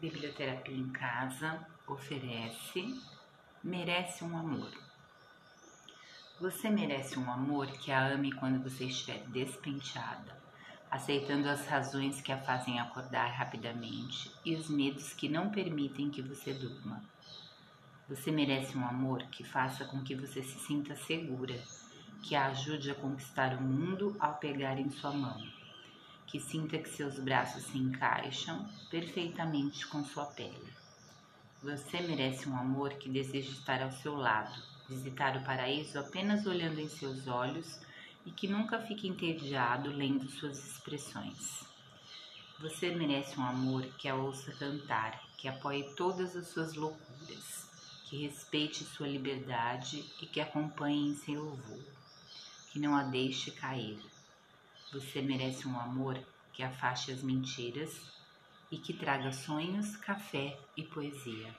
Biblioterapia em Casa oferece Merece um Amor. Você merece um amor que a ame quando você estiver despenteada, aceitando as razões que a fazem acordar rapidamente e os medos que não permitem que você durma. Você merece um amor que faça com que você se sinta segura, que a ajude a conquistar o mundo ao pegar em sua mão que sinta que seus braços se encaixam perfeitamente com sua pele. Você merece um amor que deseja estar ao seu lado, visitar o paraíso apenas olhando em seus olhos e que nunca fique entediado lendo suas expressões. Você merece um amor que a ouça cantar, que apoie todas as suas loucuras, que respeite sua liberdade e que acompanhe em seu voo, que não a deixe cair você merece um amor que afaste as mentiras e que traga sonhos, café e poesia.